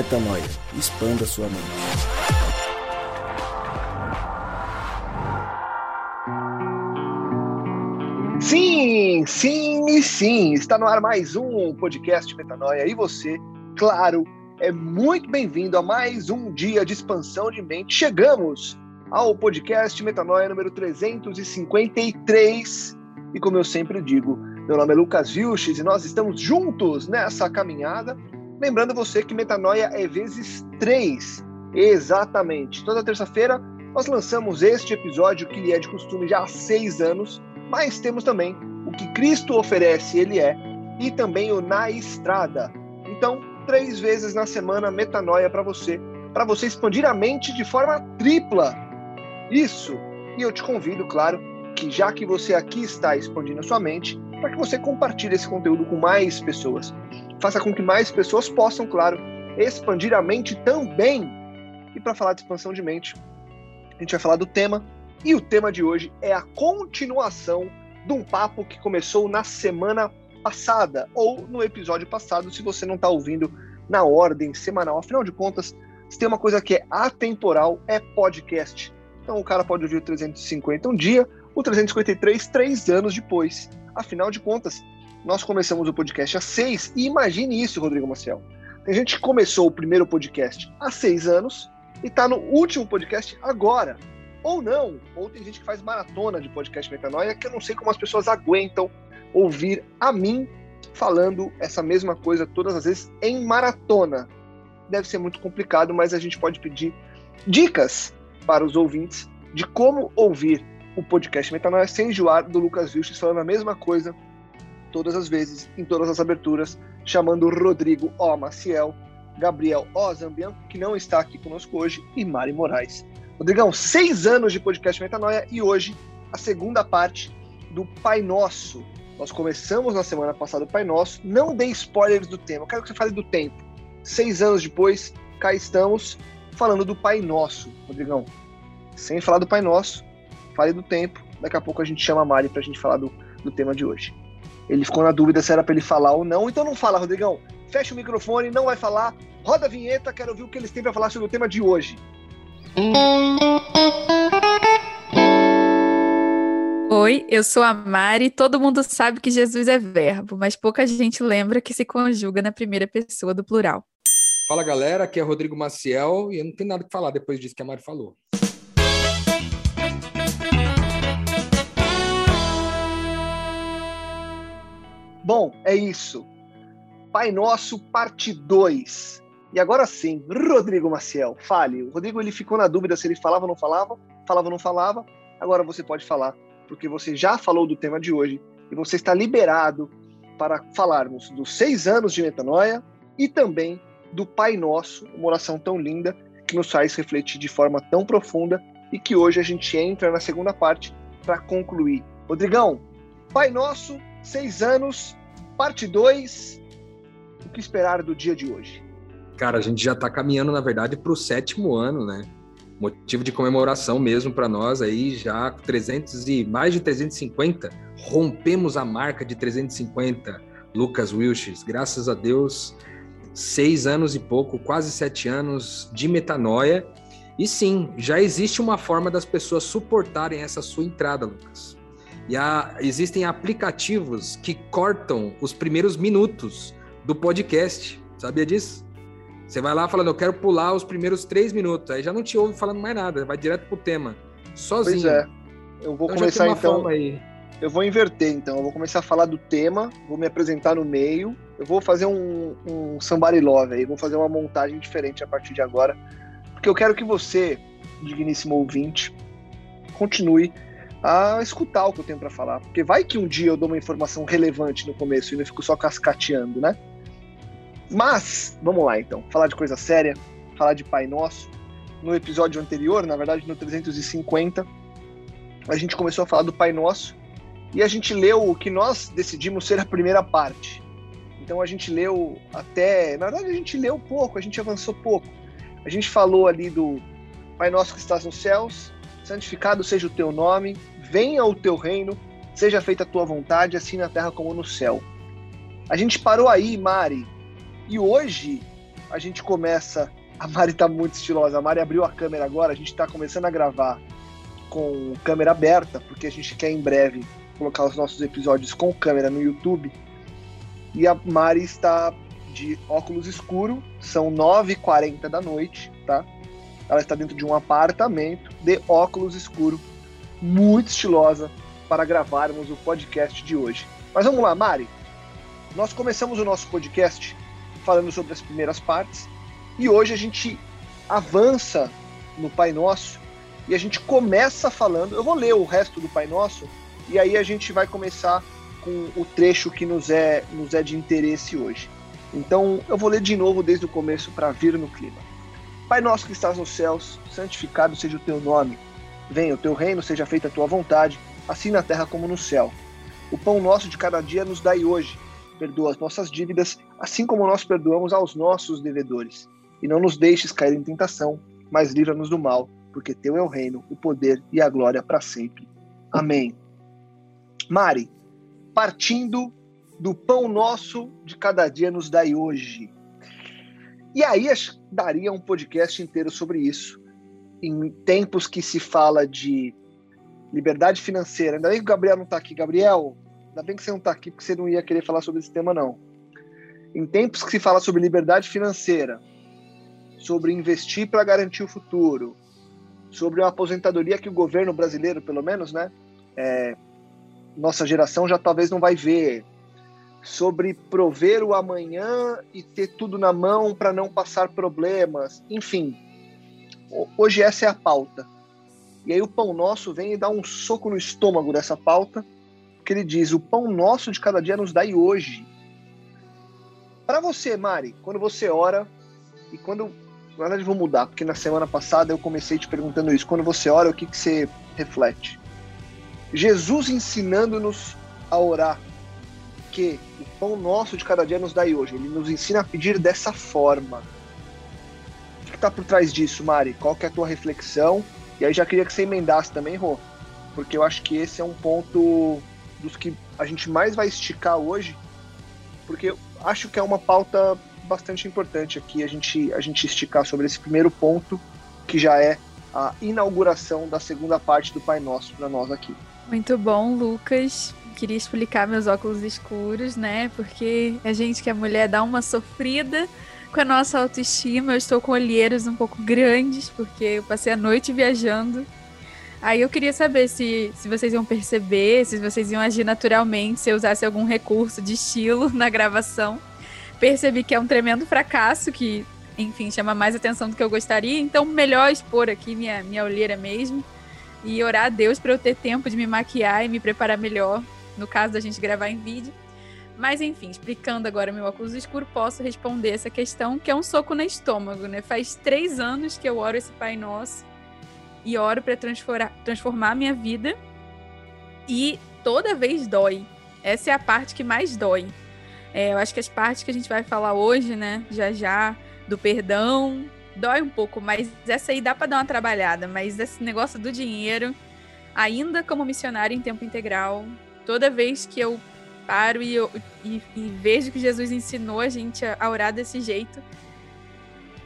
Metanoia. Expanda sua mente. Sim, sim e sim. Está no ar mais um podcast Metanoia e você, claro, é muito bem-vindo a mais um dia de expansão de mente. Chegamos ao podcast Metanoia número 353 e como eu sempre digo, meu nome é Lucas Vilches e nós estamos juntos nessa caminhada Lembrando você que Metanoia é vezes três, exatamente. Toda terça-feira nós lançamos este episódio que é de costume já há seis anos, mas temos também o que Cristo oferece, Ele é, e também o Na Estrada. Então, três vezes na semana, Metanoia para você, para você expandir a mente de forma tripla. Isso! E eu te convido, claro, que já que você aqui está expandindo a sua mente, para que você compartilhe esse conteúdo com mais pessoas faça com que mais pessoas possam, claro, expandir a mente também. E para falar de expansão de mente, a gente vai falar do tema, e o tema de hoje é a continuação de um papo que começou na semana passada, ou no episódio passado, se você não está ouvindo na ordem semanal. Afinal de contas, se tem uma coisa que é atemporal, é podcast. Então o cara pode ouvir o 350 um dia, o 353 três anos depois. Afinal de contas, nós começamos o podcast há seis, e imagine isso, Rodrigo Maciel. Tem gente que começou o primeiro podcast há seis anos e está no último podcast agora. Ou não, ou tem gente que faz maratona de podcast Metanoia, que eu não sei como as pessoas aguentam ouvir a mim falando essa mesma coisa todas as vezes em maratona. Deve ser muito complicado, mas a gente pode pedir dicas para os ouvintes de como ouvir o podcast Metanoia sem enjoar do Lucas Vilches falando a mesma coisa todas as vezes, em todas as aberturas, chamando Rodrigo O. Maciel, Gabriel O. Zambian, que não está aqui conosco hoje, e Mari Moraes. Rodrigão, seis anos de podcast Metanoia e hoje a segunda parte do Pai Nosso. Nós começamos na semana passada o Pai Nosso, não dei spoilers do tema, quero que você fale do tempo. Seis anos depois, cá estamos falando do Pai Nosso, Rodrigão. Sem falar do Pai Nosso, fale do tempo, daqui a pouco a gente chama a Mari para a gente falar do, do tema de hoje. Ele ficou na dúvida se era para ele falar ou não. Então não fala, Rodrigão. Fecha o microfone, não vai falar. Roda a vinheta, quero ouvir o que eles têm para falar sobre o tema de hoje. Oi, eu sou a Mari. Todo mundo sabe que Jesus é verbo, mas pouca gente lembra que se conjuga na primeira pessoa do plural. Fala galera, aqui é Rodrigo Maciel e eu não tenho nada que falar depois disso que a Mari falou. Bom, é isso. Pai Nosso, parte 2. E agora sim, Rodrigo Maciel, fale. O Rodrigo ele ficou na dúvida se ele falava ou não falava, falava ou não falava. Agora você pode falar, porque você já falou do tema de hoje e você está liberado para falarmos dos seis anos de metanoia e também do Pai Nosso, uma oração tão linda que nos faz refletir de forma tão profunda e que hoje a gente entra na segunda parte para concluir. Rodrigão, Pai Nosso, seis anos, parte 2. O que esperar do dia de hoje? Cara, a gente já está caminhando, na verdade, para o sétimo ano, né? Motivo de comemoração mesmo para nós aí, já 300 e mais de 350, rompemos a marca de 350, Lucas Wilches, graças a Deus, seis anos e pouco, quase sete anos de metanoia. E sim, já existe uma forma das pessoas suportarem essa sua entrada, Lucas. E há, existem aplicativos que cortam os primeiros minutos do podcast. Sabia disso? Você vai lá falando, eu quero pular os primeiros três minutos. Aí já não te ouve falando mais nada, vai direto pro tema. Sozinho. Pois é. Eu vou então, começar então. Aí. Eu vou inverter então. Eu vou começar a falar do tema, vou me apresentar no meio. Eu vou fazer um, um somebody love aí, vou fazer uma montagem diferente a partir de agora. Porque eu quero que você, digníssimo ouvinte, continue a escutar o que eu tenho para falar. Porque vai que um dia eu dou uma informação relevante no começo e não fico só cascateando, né? Mas, vamos lá então, falar de coisa séria, falar de Pai Nosso. No episódio anterior, na verdade no 350, a gente começou a falar do Pai Nosso e a gente leu o que nós decidimos ser a primeira parte. Então a gente leu até. Na verdade, a gente leu pouco, a gente avançou pouco. A gente falou ali do Pai Nosso que estás nos céus, santificado seja o teu nome, venha o teu reino, seja feita a tua vontade, assim na terra como no céu. A gente parou aí, Mari, e hoje a gente começa. A Mari tá muito estilosa. A Mari abriu a câmera agora, a gente tá começando a gravar com câmera aberta, porque a gente quer em breve colocar os nossos episódios com câmera no YouTube. E a Mari está de óculos escuro, são 9h40 da noite, tá? Ela está dentro de um apartamento de óculos escuro, muito estilosa, para gravarmos o podcast de hoje. Mas vamos lá, Mari. Nós começamos o nosso podcast falando sobre as primeiras partes e hoje a gente avança no Pai Nosso e a gente começa falando. Eu vou ler o resto do Pai Nosso e aí a gente vai começar com o trecho que nos é, nos é de interesse hoje. Então eu vou ler de novo desde o começo para vir no clima. Pai nosso que estás nos céus, santificado seja o teu nome. Venha o teu reino, seja feita a tua vontade, assim na terra como no céu. O pão nosso de cada dia nos dai hoje. Perdoa as nossas dívidas, assim como nós perdoamos aos nossos devedores. E não nos deixes cair em tentação, mas livra-nos do mal, porque teu é o reino, o poder e a glória para sempre. Amém. Mari, partindo do pão nosso de cada dia nos dai hoje. E aí daria um podcast inteiro sobre isso. Em tempos que se fala de liberdade financeira. Ainda bem que o Gabriel não está aqui. Gabriel, ainda bem que você não está aqui, porque você não ia querer falar sobre esse tema, não. Em tempos que se fala sobre liberdade financeira, sobre investir para garantir o futuro, sobre uma aposentadoria que o governo brasileiro, pelo menos, né, é, nossa geração já talvez não vai ver, sobre prover o amanhã e ter tudo na mão para não passar problemas, enfim. Hoje essa é a pauta. E aí o pão nosso vem e dá um soco no estômago dessa pauta, que ele diz: "O pão nosso de cada dia nos dai hoje". Para você, Mari, quando você ora e quando na verdade vou mudar, porque na semana passada eu comecei te perguntando isso. Quando você ora, o que que você reflete? Jesus ensinando-nos a orar, que o pão nosso de cada dia nos dai hoje. Ele nos ensina a pedir dessa forma. Está por trás disso, Mari? Qual que é a tua reflexão? E aí já queria que você emendasse também, Rô, porque eu acho que esse é um ponto dos que a gente mais vai esticar hoje, porque eu acho que é uma pauta bastante importante aqui a gente, a gente esticar sobre esse primeiro ponto, que já é a inauguração da segunda parte do Pai Nosso para nós aqui. Muito bom, Lucas. Queria explicar meus óculos escuros, né? Porque a gente que é mulher dá uma sofrida com a nossa autoestima. Eu estou com olheiros um pouco grandes, porque eu passei a noite viajando. Aí eu queria saber se, se vocês iam perceber, se vocês iam agir naturalmente, se eu usasse algum recurso de estilo na gravação. Percebi que é um tremendo fracasso, que, enfim, chama mais atenção do que eu gostaria. Então, melhor expor aqui minha, minha olheira mesmo e orar a Deus para eu ter tempo de me maquiar e me preparar melhor, no caso da gente gravar em vídeo. Mas enfim, explicando agora meu óculos escuro, posso responder essa questão, que é um soco no estômago, né? Faz três anos que eu oro esse Pai Nosso e oro para transformar, a minha vida e toda vez dói. Essa é a parte que mais dói. É, eu acho que as partes que a gente vai falar hoje, né, já já, do perdão, dói um pouco, mas essa aí dá para dar uma trabalhada. Mas esse negócio do dinheiro, ainda como missionária em tempo integral, toda vez que eu paro e, e, e vejo que Jesus ensinou a gente a, a orar desse jeito,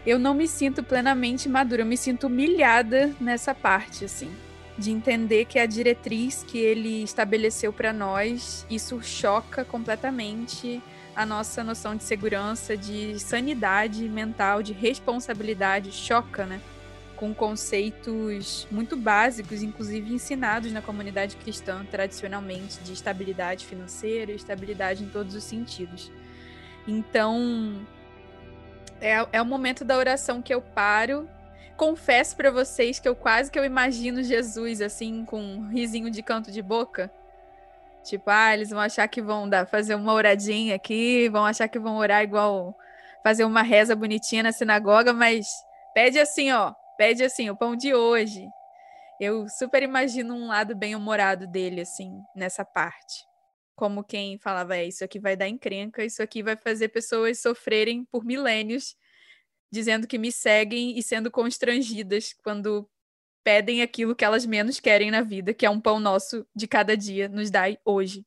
eu não me sinto plenamente madura, eu me sinto humilhada nessa parte, assim, de entender que a diretriz que ele estabeleceu para nós, isso choca completamente a nossa noção de segurança, de sanidade mental, de responsabilidade, choca, né? Com conceitos muito básicos, inclusive ensinados na comunidade cristã tradicionalmente, de estabilidade financeira, estabilidade em todos os sentidos. Então, é, é o momento da oração que eu paro. Confesso para vocês que eu quase que eu imagino Jesus assim, com um risinho de canto de boca Tipo, ah, eles vão achar que vão dar, fazer uma oradinha aqui, vão achar que vão orar igual fazer uma reza bonitinha na sinagoga, mas pede assim, ó, pede assim, o pão de hoje. Eu super imagino um lado bem humorado dele, assim, nessa parte. Como quem falava, é, isso aqui vai dar encrenca, isso aqui vai fazer pessoas sofrerem por milênios, dizendo que me seguem e sendo constrangidas quando pedem aquilo que elas menos querem na vida, que é um pão nosso de cada dia, nos dai hoje.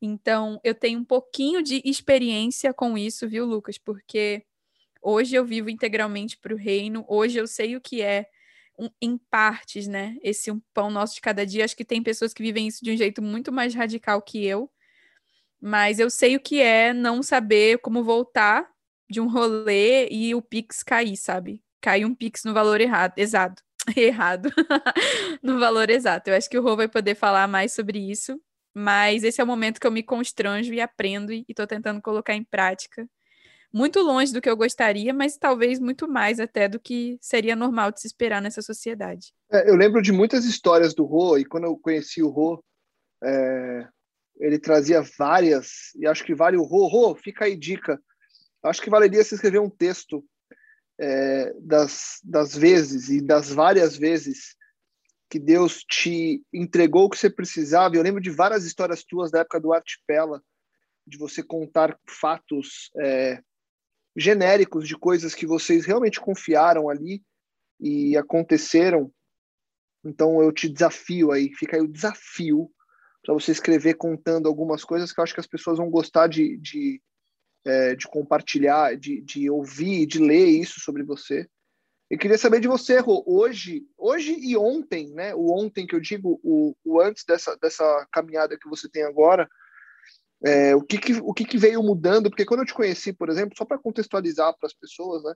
Então, eu tenho um pouquinho de experiência com isso, viu, Lucas? Porque Hoje eu vivo integralmente para o reino, hoje eu sei o que é um, em partes, né? Esse um pão nosso de cada dia. Acho que tem pessoas que vivem isso de um jeito muito mais radical que eu. Mas eu sei o que é não saber como voltar de um rolê e o Pix cair, sabe? Cair um Pix no valor errado, exato. errado. no valor exato. Eu acho que o Rô vai poder falar mais sobre isso. Mas esse é o momento que eu me constranjo e aprendo e estou tentando colocar em prática muito longe do que eu gostaria, mas talvez muito mais até do que seria normal de se esperar nessa sociedade. É, eu lembro de muitas histórias do Rô, e quando eu conheci o Rô, é, ele trazia várias, e acho que vale o Rô. Rô, fica aí dica. Acho que valeria se escrever um texto é, das, das vezes e das várias vezes que Deus te entregou o que você precisava. Eu lembro de várias histórias tuas da época do Artipela, de você contar fatos é, genéricos de coisas que vocês realmente confiaram ali e aconteceram. Então eu te desafio aí, fica aí o desafio para você escrever contando algumas coisas que eu acho que as pessoas vão gostar de, de, é, de compartilhar, de, de ouvir, de ler isso sobre você. Eu queria saber de você, hoje, hoje e ontem, né? O ontem que eu digo, o, o antes dessa, dessa caminhada que você tem agora, é, o que, que o que, que, veio mudando? Porque quando eu te conheci, por exemplo, só para contextualizar para as pessoas, né?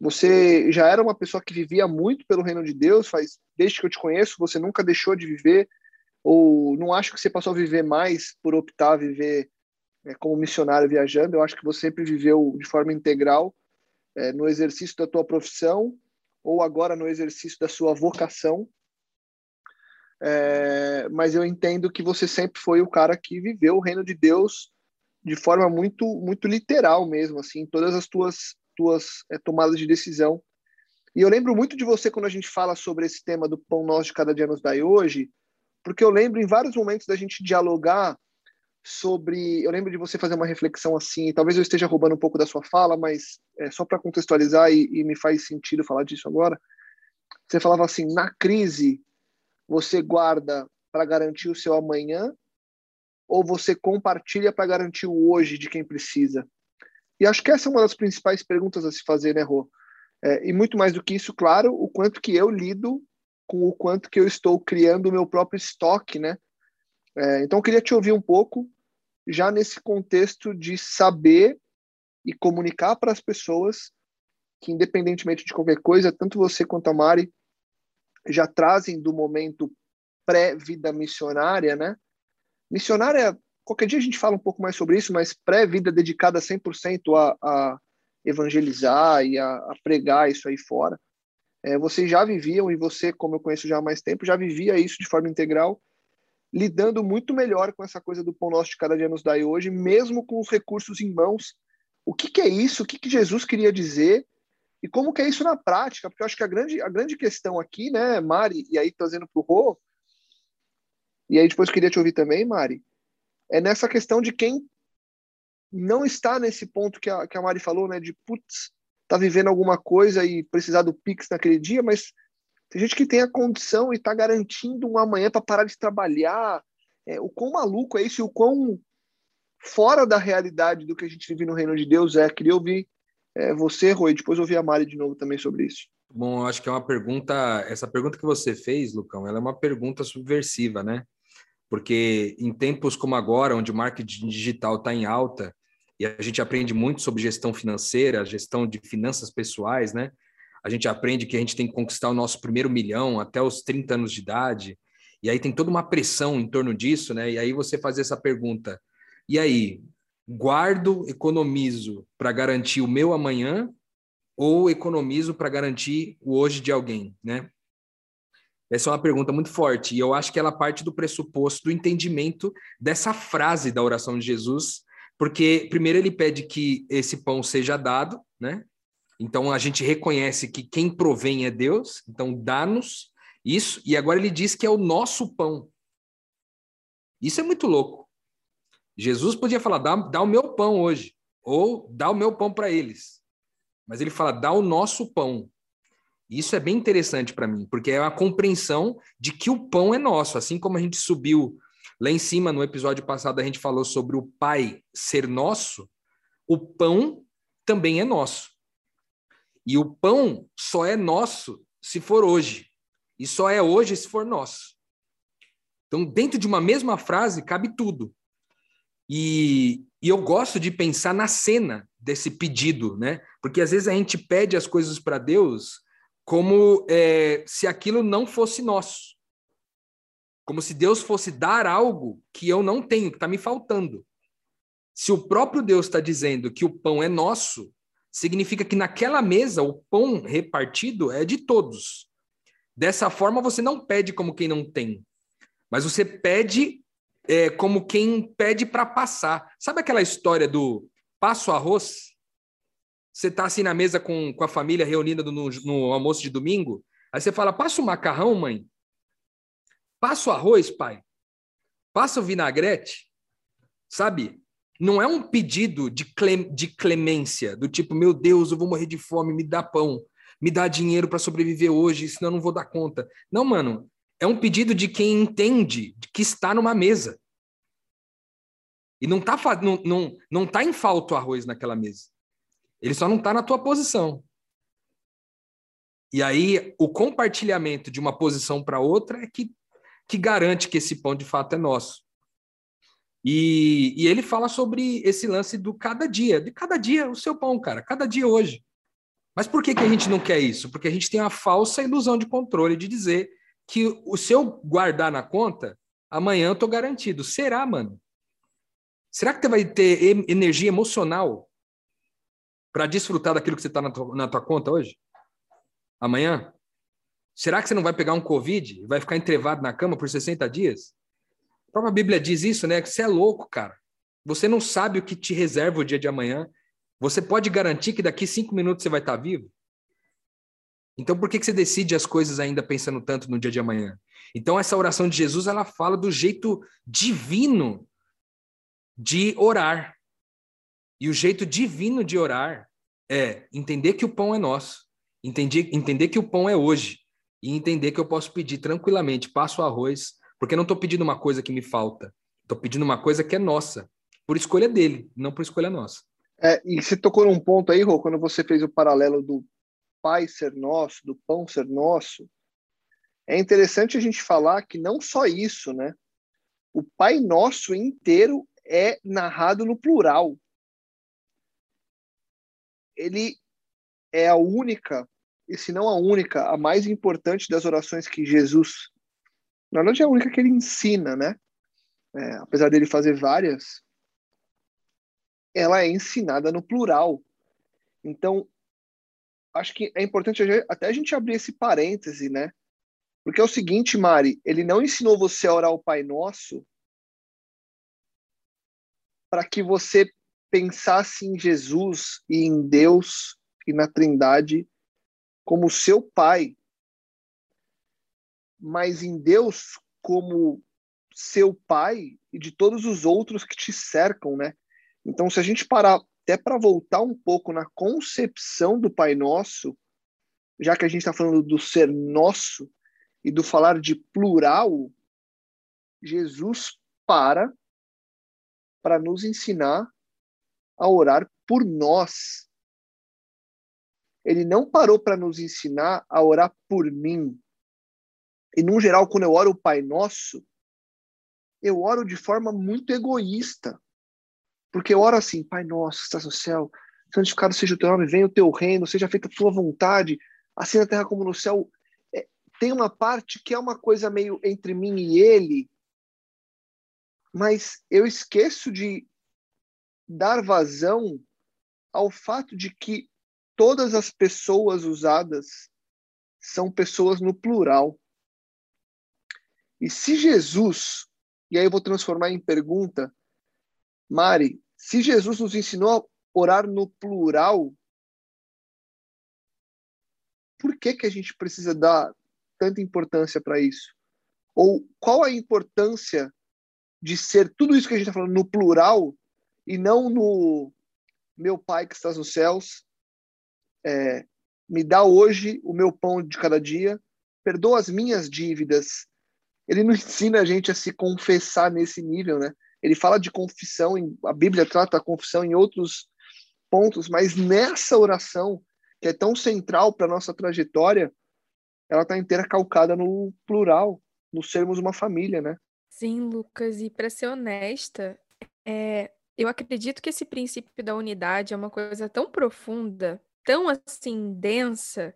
Você já era uma pessoa que vivia muito pelo reino de Deus, faz desde que eu te conheço, você nunca deixou de viver, ou não acho que você passou a viver mais por optar a viver é, como missionário viajando. Eu acho que você sempre viveu de forma integral é, no exercício da tua profissão ou agora no exercício da sua vocação é, mas eu entendo que você sempre foi o cara que viveu o reino de Deus de forma muito muito literal mesmo, assim, todas as tuas tuas é, tomadas de decisão. E eu lembro muito de você quando a gente fala sobre esse tema do pão nosso de cada dia nos dai hoje, porque eu lembro em vários momentos da gente dialogar sobre. Eu lembro de você fazer uma reflexão assim, talvez eu esteja roubando um pouco da sua fala, mas é só para contextualizar e, e me faz sentido falar disso agora. Você falava assim: na crise, você guarda para garantir o seu amanhã ou você compartilha para garantir o hoje de quem precisa? E acho que essa é uma das principais perguntas a se fazer, né, Rô? É, e muito mais do que isso, claro, o quanto que eu lido com o quanto que eu estou criando o meu próprio estoque, né? É, então, eu queria te ouvir um pouco, já nesse contexto de saber e comunicar para as pessoas que, independentemente de qualquer coisa, tanto você quanto a Mari já trazem do momento pré-vida missionária, né? Missionária, qualquer dia a gente fala um pouco mais sobre isso, mas pré-vida dedicada 100% a, a evangelizar e a, a, pregar isso aí fora. É, vocês já viviam, e você, como eu conheço já há mais tempo, já vivia isso de forma integral, lidando muito melhor com essa coisa do pão nosso de cada dia nos dai hoje, mesmo com os recursos em mãos. O que, que é isso? O que, que Jesus queria dizer? E como que é isso na prática? Porque eu acho que a grande, a grande questão aqui, né, Mari, e aí trazendo para o Rô, e aí depois queria te ouvir também, Mari, é nessa questão de quem não está nesse ponto que a, que a Mari falou, né, de putz, tá vivendo alguma coisa e precisar do Pix naquele dia, mas tem gente que tem a condição e está garantindo um amanhã para parar de trabalhar. É, o quão maluco é isso e o quão fora da realidade do que a gente vive no reino de Deus é. Queria ouvir é, você, Rui, depois ouvir a Mari de novo também sobre isso. Bom, eu acho que é uma pergunta. Essa pergunta que você fez, Lucão, ela é uma pergunta subversiva, né? Porque em tempos como agora, onde o marketing digital está em alta e a gente aprende muito sobre gestão financeira, gestão de finanças pessoais, né? A gente aprende que a gente tem que conquistar o nosso primeiro milhão até os 30 anos de idade. E aí tem toda uma pressão em torno disso, né? E aí você fazer essa pergunta: e aí, guardo, economizo para garantir o meu amanhã ou economizo para garantir o hoje de alguém, né? Essa é uma pergunta muito forte e eu acho que ela parte do pressuposto do entendimento dessa frase da oração de Jesus, porque primeiro ele pede que esse pão seja dado, né? Então a gente reconhece que quem provém é Deus, então dá-nos isso, e agora ele diz que é o nosso pão. Isso é muito louco. Jesus podia falar, dá, dá o meu pão hoje, ou dá o meu pão para eles. Mas ele fala, dá o nosso pão. Isso é bem interessante para mim, porque é a compreensão de que o pão é nosso. Assim como a gente subiu lá em cima, no episódio passado, a gente falou sobre o Pai ser nosso, o pão também é nosso. E o pão só é nosso se for hoje. E só é hoje se for nosso. Então, dentro de uma mesma frase, cabe tudo. E, e eu gosto de pensar na cena desse pedido, né? Porque às vezes a gente pede as coisas para Deus como é, se aquilo não fosse nosso. Como se Deus fosse dar algo que eu não tenho, que está me faltando. Se o próprio Deus está dizendo que o pão é nosso, significa que naquela mesa o pão repartido é de todos. Dessa forma, você não pede como quem não tem, mas você pede é, como quem pede para passar. Sabe aquela história do passo arroz? Você está assim na mesa com, com a família reunida no, no almoço de domingo, aí você fala: passa o macarrão, mãe. Passa o arroz, pai. Passa o vinagrete. Sabe? Não é um pedido de, clem, de clemência, do tipo, meu Deus, eu vou morrer de fome, me dá pão, me dá dinheiro para sobreviver hoje, senão eu não vou dar conta. Não, mano, é um pedido de quem entende que está numa mesa. E não está não, não, não tá em falta o arroz naquela mesa. Ele só não está na tua posição. E aí, o compartilhamento de uma posição para outra é que, que garante que esse pão de fato é nosso. E, e, ele fala sobre esse lance do cada dia, de cada dia o seu pão, cara, cada dia hoje. Mas por que, que a gente não quer isso? Porque a gente tem a falsa ilusão de controle de dizer que o se eu guardar na conta, amanhã eu tô garantido. Será, mano? Será que você vai ter energia emocional para desfrutar daquilo que você está na, na tua conta hoje? Amanhã? Será que você não vai pegar um Covid e vai ficar entrevado na cama por 60 dias? A própria Bíblia diz isso, né? Que você é louco, cara. Você não sabe o que te reserva o dia de amanhã. Você pode garantir que daqui cinco minutos você vai estar vivo? Então, por que, que você decide as coisas ainda pensando tanto no dia de amanhã? Então, essa oração de Jesus, ela fala do jeito divino de orar. E o jeito divino de orar é entender que o pão é nosso, entender, entender que o pão é hoje, e entender que eu posso pedir tranquilamente, passo o arroz, porque eu não estou pedindo uma coisa que me falta. Estou pedindo uma coisa que é nossa, por escolha dele, não por escolha nossa. É, e você tocou num ponto aí, Rô, quando você fez o paralelo do Pai ser nosso, do pão ser nosso. É interessante a gente falar que não só isso, né? O Pai Nosso inteiro é narrado no plural. Ele é a única, e se não a única, a mais importante das orações que Jesus na verdade, é a única que ele ensina, né? É, apesar dele fazer várias, ela é ensinada no plural. Então, acho que é importante até a gente abrir esse parêntese, né? Porque é o seguinte, Mari, ele não ensinou você a orar o Pai Nosso para que você pensasse em Jesus e em Deus e na Trindade como seu pai mas em Deus como seu pai e de todos os outros que te cercam, né? Então, se a gente parar até para voltar um pouco na concepção do Pai Nosso, já que a gente está falando do ser nosso e do falar de plural, Jesus para para nos ensinar a orar por nós. Ele não parou para nos ensinar a orar por mim, e, no geral, quando eu oro o Pai Nosso, eu oro de forma muito egoísta. Porque eu oro assim, Pai Nosso, estás no céu, santificado seja o teu nome, venha o teu reino, seja feita a tua vontade, assim na terra como no céu. É, tem uma parte que é uma coisa meio entre mim e ele, mas eu esqueço de dar vazão ao fato de que todas as pessoas usadas são pessoas no plural. E se Jesus, e aí eu vou transformar em pergunta, Mari, se Jesus nos ensinou a orar no plural, por que, que a gente precisa dar tanta importância para isso? Ou qual a importância de ser tudo isso que a gente está falando no plural e não no meu Pai que estás nos céus, é, me dá hoje o meu pão de cada dia, perdoa as minhas dívidas, ele não ensina a gente a se confessar nesse nível, né? Ele fala de confissão, a Bíblia trata a confissão em outros pontos, mas nessa oração que é tão central para nossa trajetória, ela está inteira calcada no plural, no sermos uma família, né? Sim, Lucas, e para ser honesta, é, eu acredito que esse princípio da unidade é uma coisa tão profunda, tão assim densa,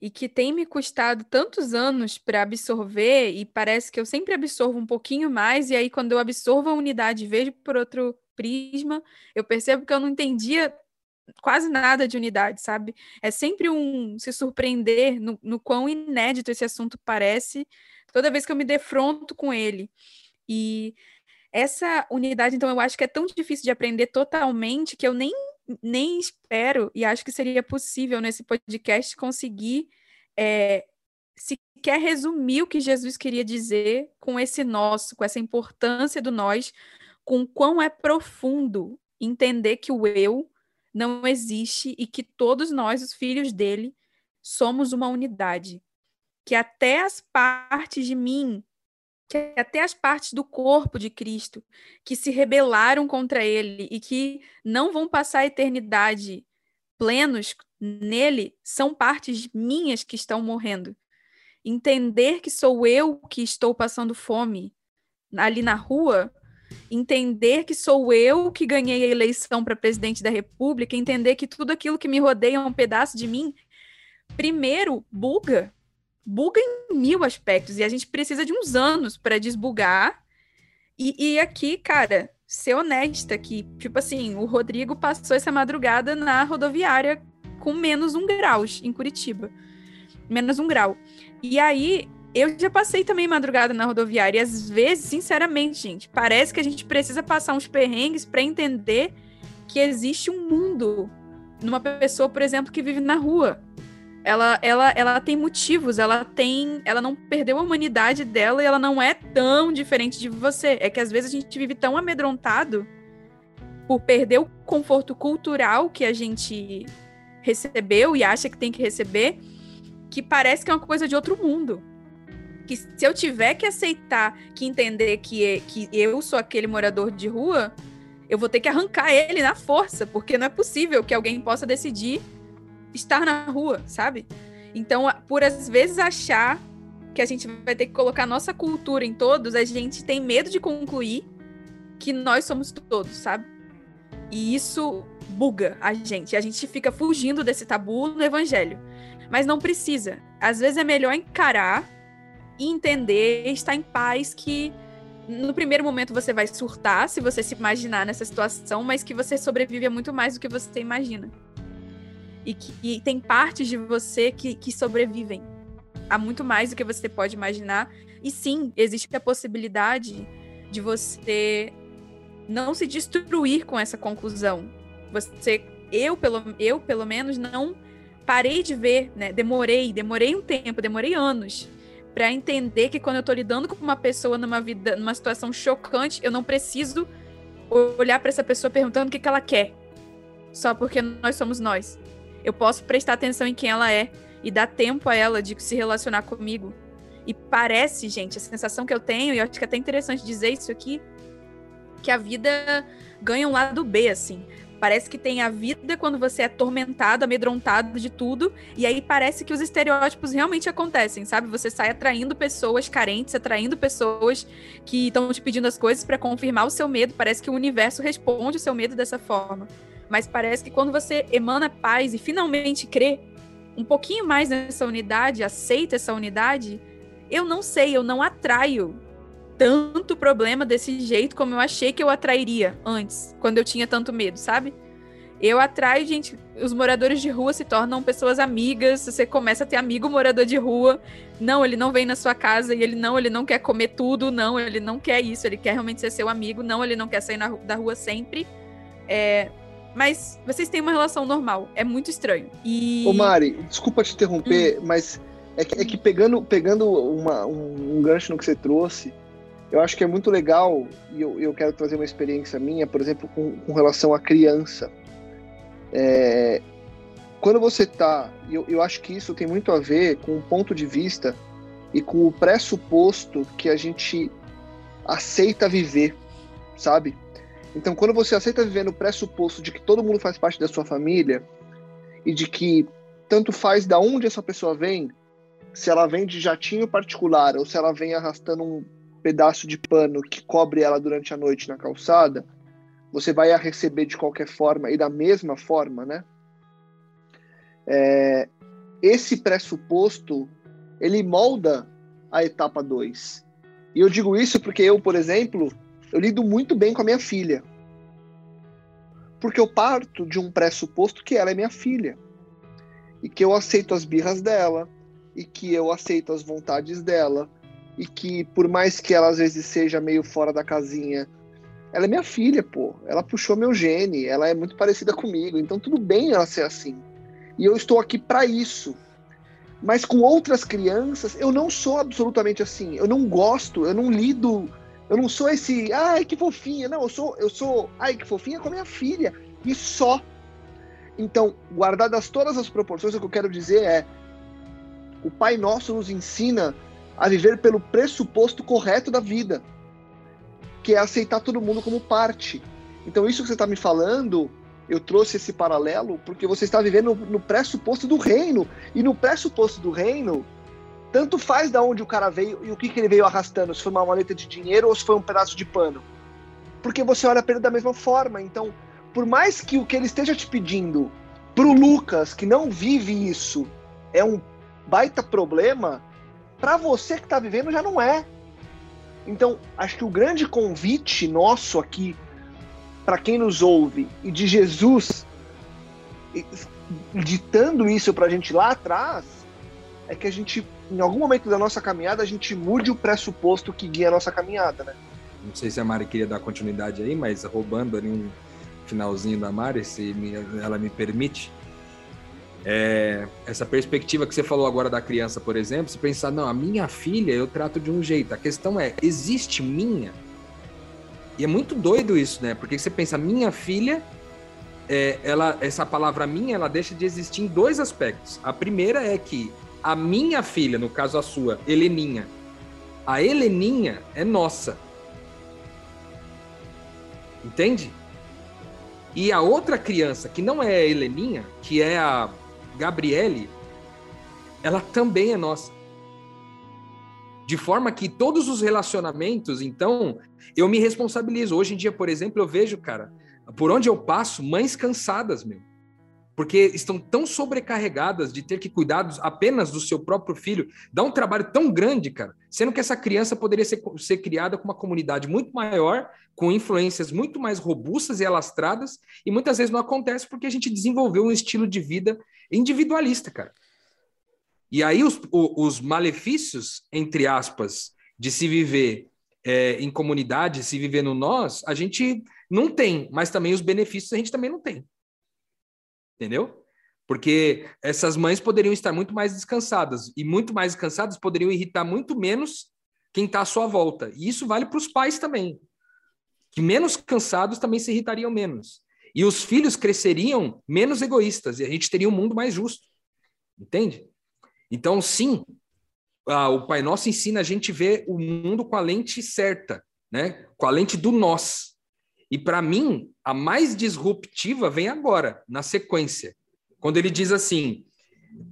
e que tem me custado tantos anos para absorver, e parece que eu sempre absorvo um pouquinho mais, e aí quando eu absorvo a unidade e vejo por outro prisma, eu percebo que eu não entendia quase nada de unidade, sabe? É sempre um se surpreender no, no quão inédito esse assunto parece toda vez que eu me defronto com ele. E essa unidade, então, eu acho que é tão difícil de aprender totalmente que eu nem, nem espero, e acho que seria possível nesse podcast conseguir é, sequer resumir o que Jesus queria dizer com esse nosso, com essa importância do nós, com quão é profundo entender que o eu não existe e que todos nós, os filhos dele, somos uma unidade. Que até as partes de mim, que até as partes do corpo de Cristo que se rebelaram contra ele e que não vão passar a eternidade plenos nele, são partes minhas que estão morrendo. Entender que sou eu que estou passando fome ali na rua entender que sou eu que ganhei a eleição para presidente da República, entender que tudo aquilo que me rodeia é um pedaço de mim, primeiro buga, buga em mil aspectos e a gente precisa de uns anos para desbugar. E, e aqui, cara, ser honesta aqui, tipo assim, o Rodrigo passou essa madrugada na rodoviária com menos um grau em Curitiba, menos um grau. E aí eu já passei também madrugada na rodoviária e às vezes, sinceramente, gente, parece que a gente precisa passar uns perrengues para entender que existe um mundo numa pessoa, por exemplo, que vive na rua. Ela, ela, ela tem motivos, ela tem, ela não perdeu a humanidade dela e ela não é tão diferente de você. É que às vezes a gente vive tão amedrontado por perder o conforto cultural que a gente recebeu e acha que tem que receber, que parece que é uma coisa de outro mundo que se eu tiver que aceitar, que entender que, é, que eu sou aquele morador de rua, eu vou ter que arrancar ele na força, porque não é possível que alguém possa decidir estar na rua, sabe? Então, por às vezes achar que a gente vai ter que colocar nossa cultura em todos, a gente tem medo de concluir que nós somos todos, sabe? E isso buga a gente. A gente fica fugindo desse tabu no evangelho. Mas não precisa. Às vezes é melhor encarar e entender, estar em paz que no primeiro momento você vai surtar se você se imaginar nessa situação, mas que você sobrevive a muito mais do que você imagina. E que e tem partes de você que, que sobrevivem a muito mais do que você pode imaginar. E sim, existe a possibilidade de você não se destruir com essa conclusão. Você, eu pelo, eu pelo menos não parei de ver, né? Demorei, demorei um tempo, demorei anos para entender que quando eu tô lidando com uma pessoa numa vida, numa situação chocante, eu não preciso olhar para essa pessoa perguntando o que, que ela quer, só porque nós somos nós. Eu posso prestar atenção em quem ela é e dar tempo a ela de se relacionar comigo. E parece, gente, a sensação que eu tenho, e eu acho que é até interessante dizer isso aqui, que a vida ganha um lado B, assim. Parece que tem a vida quando você é atormentado, amedrontado de tudo. E aí parece que os estereótipos realmente acontecem, sabe? Você sai atraindo pessoas carentes, atraindo pessoas que estão te pedindo as coisas para confirmar o seu medo. Parece que o universo responde o seu medo dessa forma. Mas parece que quando você emana paz e finalmente crê um pouquinho mais nessa unidade, aceita essa unidade, eu não sei, eu não atraio tanto problema desse jeito como eu achei que eu atrairia antes, quando eu tinha tanto medo, sabe? Eu atraio, gente, os moradores de rua se tornam pessoas amigas, você começa a ter amigo morador de rua. Não, ele não vem na sua casa e ele não, ele não quer comer tudo, não, ele não quer isso, ele quer realmente ser seu amigo, não, ele não quer sair na, da rua sempre. É, mas vocês têm uma relação normal, é muito estranho. E... Ô Mari, desculpa te interromper, hum. mas é que, é que, pegando, pegando uma, um, um gancho no que você trouxe, eu acho que é muito legal, e eu, eu quero trazer uma experiência minha, por exemplo, com, com relação à criança. É, quando você está, eu, eu acho que isso tem muito a ver com o ponto de vista e com o pressuposto que a gente aceita viver, sabe? Então, quando você aceita viver no pressuposto de que todo mundo faz parte da sua família e de que tanto faz da onde essa pessoa vem, se ela vem de jatinho particular ou se ela vem arrastando um pedaço de pano que cobre ela durante a noite na calçada, você vai a receber de qualquer forma e da mesma forma, né? É, esse pressuposto ele molda a etapa 2. E eu digo isso porque eu, por exemplo, eu lido muito bem com a minha filha. Porque eu parto de um pressuposto que ela é minha filha. E que eu aceito as birras dela, e que eu aceito as vontades dela, e que por mais que ela às vezes seja meio fora da casinha, ela é minha filha, pô. Ela puxou meu gene, ela é muito parecida comigo, então tudo bem ela ser assim. E eu estou aqui para isso. Mas com outras crianças, eu não sou absolutamente assim. Eu não gosto, eu não lido, eu não sou esse, ai que fofinha. Não, eu sou, eu sou, ai que fofinha com a minha filha e só. Então, guardadas todas as proporções, o que eu quero dizer é: o Pai Nosso nos ensina a viver pelo pressuposto correto da vida, que é aceitar todo mundo como parte. Então, isso que você está me falando, eu trouxe esse paralelo porque você está vivendo no, pressuposto do reino. E no pressuposto do reino, tanto faz da onde o cara veio e o que, que ele veio arrastando, se foi uma maleta de dinheiro ou se foi um pedaço de pano. Porque você olha para ele da mesma forma. Então, por mais que o que ele esteja te pedindo pro Lucas, que não vive isso, é um baita problema, para você que está vivendo já não é. Então, acho que o grande convite nosso aqui, para quem nos ouve, e de Jesus ditando isso para a gente lá atrás, é que a gente, em algum momento da nossa caminhada, a gente mude o pressuposto que guia a nossa caminhada, né? Não sei se a Mari queria dar continuidade aí, mas roubando ali um finalzinho da Mari, se ela me permite. É, essa perspectiva que você falou agora da criança, por exemplo, se pensar, não, a minha filha eu trato de um jeito. A questão é, existe minha? E é muito doido isso, né? Porque você pensa, minha filha, é, ela, essa palavra minha, ela deixa de existir em dois aspectos. A primeira é que a minha filha, no caso a sua, Heleninha, a Heleninha é nossa. Entende? E a outra criança, que não é a Heleninha, que é a Gabriele, ela também é nossa. De forma que todos os relacionamentos, então, eu me responsabilizo. Hoje em dia, por exemplo, eu vejo, cara, por onde eu passo, mães cansadas, meu. Porque estão tão sobrecarregadas de ter que cuidar apenas do seu próprio filho. Dá um trabalho tão grande, cara. Sendo que essa criança poderia ser, ser criada com uma comunidade muito maior, com influências muito mais robustas e alastradas, e muitas vezes não acontece porque a gente desenvolveu um estilo de vida individualista, cara. E aí os, os malefícios, entre aspas, de se viver é, em comunidade, se viver no nós, a gente não tem, mas também os benefícios a gente também não tem. Entendeu? Porque essas mães poderiam estar muito mais descansadas, e muito mais descansadas poderiam irritar muito menos quem está à sua volta. E isso vale para os pais também. Que menos cansados também se irritariam menos. E os filhos cresceriam menos egoístas e a gente teria um mundo mais justo. Entende? Então, sim, o Pai Nosso ensina a gente ver o mundo com a lente certa, né? com a lente do nós. E para mim, a mais disruptiva vem agora, na sequência, quando ele diz assim: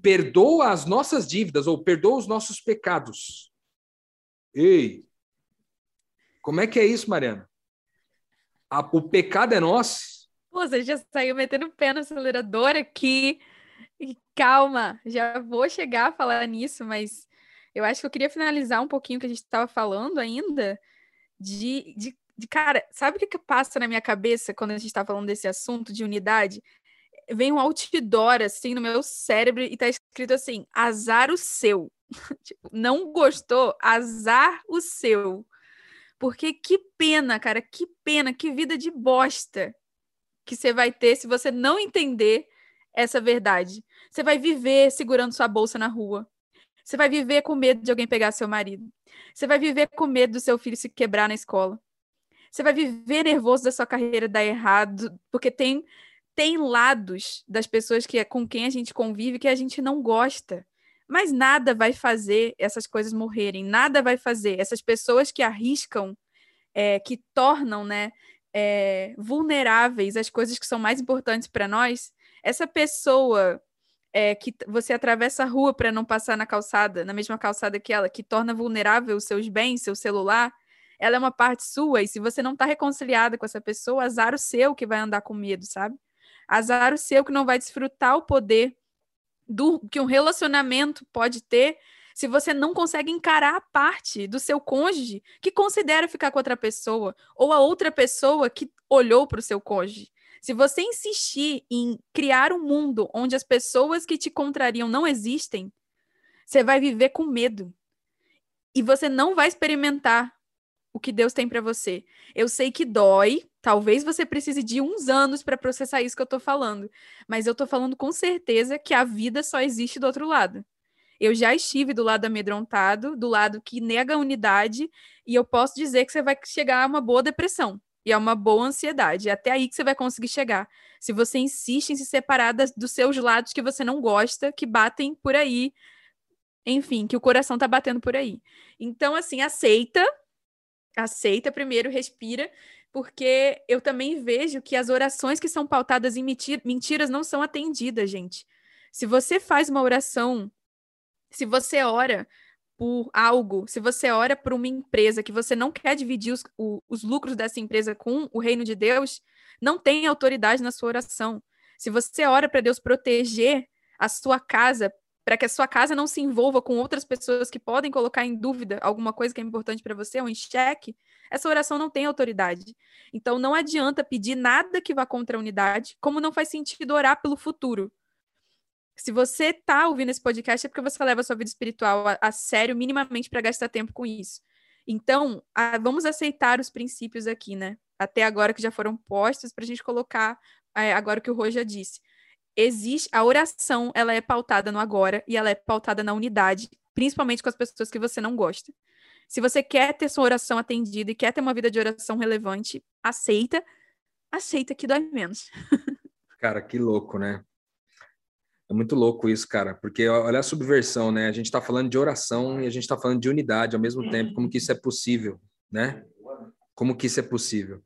perdoa as nossas dívidas ou perdoa os nossos pecados. Ei, como é que é isso, Mariana? A, o pecado é nosso, você já saiu metendo pé no acelerador aqui. Calma, já vou chegar a falar nisso, mas eu acho que eu queria finalizar um pouquinho o que a gente estava falando ainda de, de, cara, sabe o que, que passa na minha cabeça quando a gente está falando desse assunto de unidade? Vem um outdoor assim no meu cérebro e tá escrito assim: azar o seu. tipo, não gostou? Azar o seu. Porque que pena, cara, que pena, que vida de bosta que você vai ter se você não entender essa verdade. Você vai viver segurando sua bolsa na rua. Você vai viver com medo de alguém pegar seu marido. Você vai viver com medo do seu filho se quebrar na escola. Você vai viver nervoso da sua carreira dar errado, porque tem tem lados das pessoas que é com quem a gente convive que a gente não gosta. Mas nada vai fazer essas coisas morrerem, nada vai fazer. Essas pessoas que arriscam, é, que tornam né, é, vulneráveis às coisas que são mais importantes para nós, essa pessoa é, que você atravessa a rua para não passar na calçada, na mesma calçada que ela, que torna vulnerável os seus bens, seu celular, ela é uma parte sua, e se você não está reconciliada com essa pessoa, azar o seu que vai andar com medo, sabe? Azar o seu que não vai desfrutar o poder do que um relacionamento pode ter se você não consegue encarar a parte do seu cônjuge que considera ficar com outra pessoa, ou a outra pessoa que olhou para o seu cônjuge. Se você insistir em criar um mundo onde as pessoas que te contrariam não existem, você vai viver com medo. E você não vai experimentar o que Deus tem para você. Eu sei que dói, talvez você precise de uns anos para processar isso que eu tô falando, mas eu tô falando com certeza que a vida só existe do outro lado. Eu já estive do lado amedrontado, do lado que nega a unidade, e eu posso dizer que você vai chegar a uma boa depressão e a uma boa ansiedade. É até aí que você vai conseguir chegar. Se você insiste em se separar das, dos seus lados que você não gosta, que batem por aí, enfim, que o coração tá batendo por aí. Então, assim, aceita, aceita primeiro, respira, porque eu também vejo que as orações que são pautadas em mentiras não são atendidas, gente. Se você faz uma oração se você ora por algo, se você ora por uma empresa que você não quer dividir os, o, os lucros dessa empresa com o reino de Deus, não tem autoridade na sua oração. Se você ora para Deus proteger a sua casa, para que a sua casa não se envolva com outras pessoas que podem colocar em dúvida alguma coisa que é importante para você ou em xeque, essa oração não tem autoridade. Então não adianta pedir nada que vá contra a unidade, como não faz sentido orar pelo futuro. Se você tá ouvindo esse podcast é porque você leva a sua vida espiritual a, a sério, minimamente, para gastar tempo com isso. Então, a, vamos aceitar os princípios aqui, né? Até agora que já foram postos, para a gente colocar é, agora que o Rô já disse. Existe a oração, ela é pautada no agora e ela é pautada na unidade, principalmente com as pessoas que você não gosta. Se você quer ter sua oração atendida e quer ter uma vida de oração relevante, aceita, aceita que dói menos. Cara, que louco, né? É muito louco isso, cara, porque olha a subversão, né? A gente está falando de oração e a gente está falando de unidade ao mesmo tempo. Como que isso é possível, né? Como que isso é possível?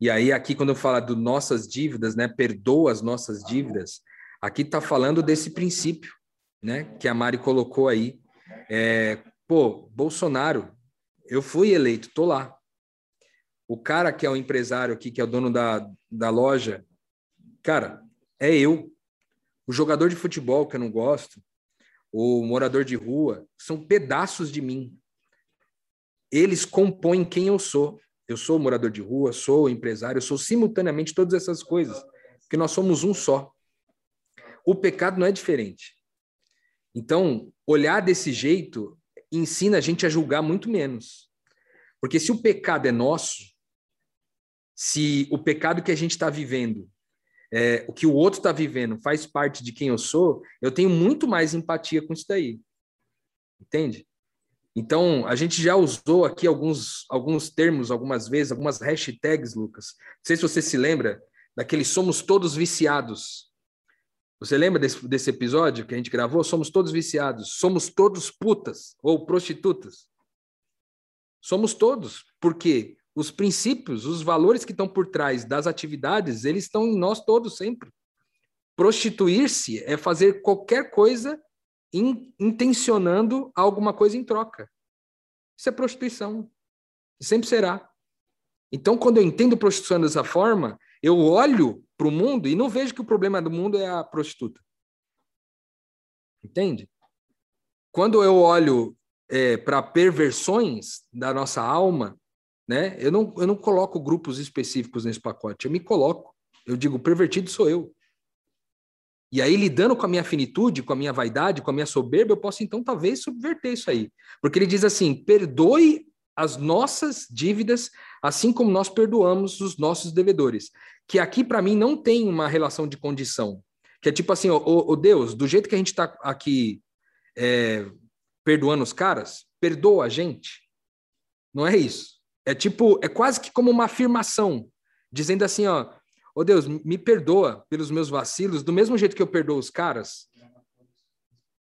E aí, aqui, quando eu falo do nossas dívidas, né? Perdoa as nossas dívidas, aqui está falando desse princípio, né? Que a Mari colocou aí. É, pô, Bolsonaro, eu fui eleito, tô lá. O cara que é o empresário aqui, que é o dono da, da loja, cara, é eu. O jogador de futebol que eu não gosto, o morador de rua, são pedaços de mim. Eles compõem quem eu sou. Eu sou morador de rua, sou empresário, sou simultaneamente todas essas coisas, porque nós somos um só. O pecado não é diferente. Então, olhar desse jeito ensina a gente a julgar muito menos. Porque se o pecado é nosso, se o pecado que a gente está vivendo é, o que o outro está vivendo faz parte de quem eu sou, eu tenho muito mais empatia com isso daí. Entende? Então, a gente já usou aqui alguns, alguns termos algumas vezes, algumas hashtags, Lucas. Não sei se você se lembra daquele somos todos viciados. Você lembra desse, desse episódio que a gente gravou? Somos todos viciados, somos todos putas ou prostitutas. Somos todos. Por quê? os princípios, os valores que estão por trás das atividades, eles estão em nós todos sempre. Prostituir-se é fazer qualquer coisa in, intencionando alguma coisa em troca. Isso é prostituição. Sempre será. Então, quando eu entendo prostituição dessa forma, eu olho para o mundo e não vejo que o problema do mundo é a prostituta. Entende? Quando eu olho é, para perversões da nossa alma, né? Eu não, eu não coloco grupos específicos nesse pacote, eu me coloco. Eu digo, pervertido sou eu. E aí, lidando com a minha finitude, com a minha vaidade, com a minha soberba, eu posso então talvez subverter isso aí. Porque ele diz assim: perdoe as nossas dívidas, assim como nós perdoamos os nossos devedores. Que aqui, para mim, não tem uma relação de condição. Que é tipo assim: ô, Deus, do jeito que a gente está aqui é, perdoando os caras, perdoa a gente. Não é isso. É tipo, é quase que como uma afirmação, dizendo assim, ó, ô Deus, me perdoa pelos meus vacilos, do mesmo jeito que eu perdoo os caras.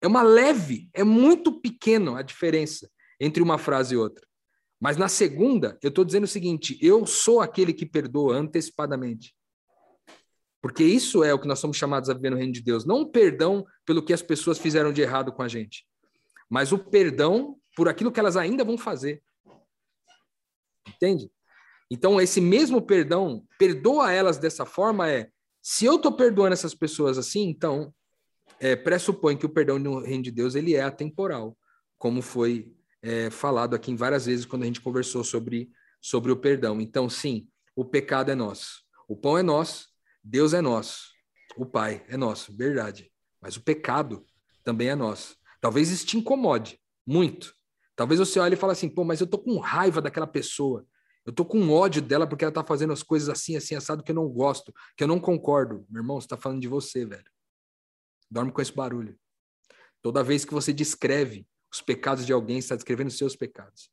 É uma leve, é muito pequeno a diferença entre uma frase e outra. Mas na segunda, eu estou dizendo o seguinte: eu sou aquele que perdoa antecipadamente. Porque isso é o que nós somos chamados a viver no reino de Deus. Não o perdão pelo que as pessoas fizeram de errado com a gente, mas o perdão por aquilo que elas ainda vão fazer. Entende? Então, esse mesmo perdão, perdoa elas dessa forma é, se eu estou perdoando essas pessoas assim, então, é, pressupõe que o perdão no reino de Deus, ele é atemporal, como foi é, falado aqui várias vezes quando a gente conversou sobre, sobre o perdão. Então, sim, o pecado é nosso, o pão é nosso, Deus é nosso, o Pai é nosso, verdade. Mas o pecado também é nosso. Talvez isso te incomode muito. Talvez você olhe e fale assim, pô, mas eu tô com raiva daquela pessoa. Eu tô com ódio dela porque ela tá fazendo as coisas assim, assim, assado, que eu não gosto, que eu não concordo. Meu irmão, você tá falando de você, velho. Dorme com esse barulho. Toda vez que você descreve os pecados de alguém, está descrevendo os seus pecados.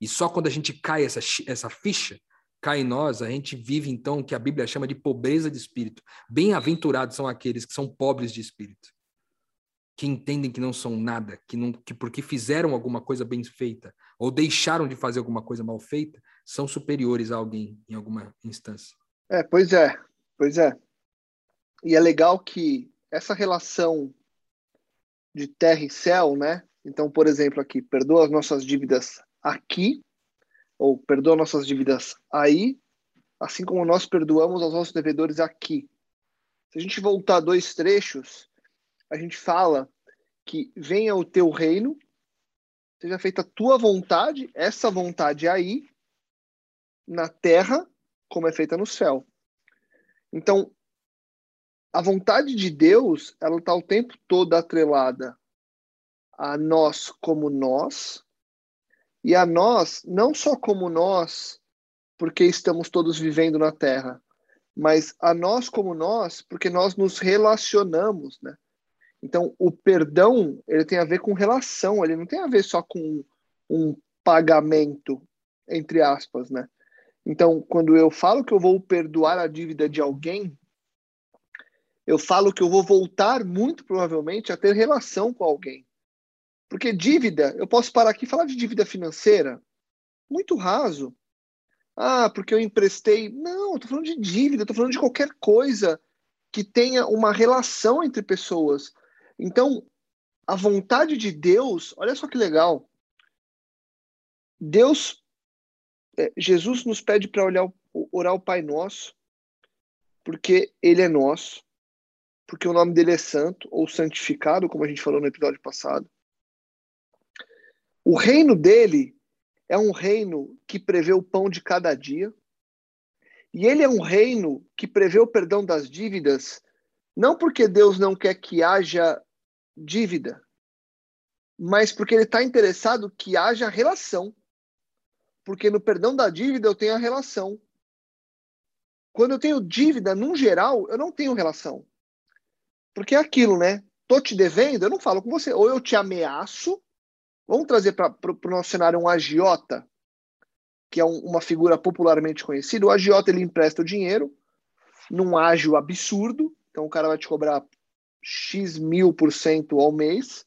E só quando a gente cai essa, essa ficha, cai em nós, a gente vive então o que a Bíblia chama de pobreza de espírito. Bem-aventurados são aqueles que são pobres de espírito que entendem que não são nada, que, não, que porque fizeram alguma coisa bem feita ou deixaram de fazer alguma coisa mal feita, são superiores a alguém em alguma instância. É, pois é, pois é. E é legal que essa relação de terra e céu, né? Então, por exemplo, aqui, perdoa as nossas dívidas aqui, ou perdoa nossas dívidas aí, assim como nós perdoamos aos nossos devedores aqui. Se a gente voltar dois trechos, a gente fala que venha o teu reino, seja feita a tua vontade, essa vontade aí, na terra, como é feita no céu. Então, a vontade de Deus, ela está o tempo todo atrelada a nós como nós, e a nós não só como nós, porque estamos todos vivendo na terra, mas a nós como nós, porque nós nos relacionamos, né? Então, o perdão, ele tem a ver com relação, ele não tem a ver só com um pagamento, entre aspas, né? Então, quando eu falo que eu vou perdoar a dívida de alguém, eu falo que eu vou voltar muito provavelmente a ter relação com alguém. Porque dívida, eu posso parar aqui e falar de dívida financeira, muito raso. Ah, porque eu emprestei. Não, tô falando de dívida, tô falando de qualquer coisa que tenha uma relação entre pessoas. Então, a vontade de Deus, olha só que legal. Deus, é, Jesus nos pede para orar o Pai Nosso, porque Ele é nosso, porque o nome dele é santo ou santificado, como a gente falou no episódio passado. O reino dele é um reino que prevê o pão de cada dia. E ele é um reino que prevê o perdão das dívidas, não porque Deus não quer que haja dívida, mas porque ele está interessado que haja relação. Porque no perdão da dívida eu tenho a relação. Quando eu tenho dívida, num geral, eu não tenho relação. Porque é aquilo, né? Tô te devendo, eu não falo com você. Ou eu te ameaço. Vamos trazer para o nosso cenário um agiota, que é um, uma figura popularmente conhecida. O agiota ele empresta o dinheiro num ágio absurdo. Então o cara vai te cobrar X mil por cento ao mês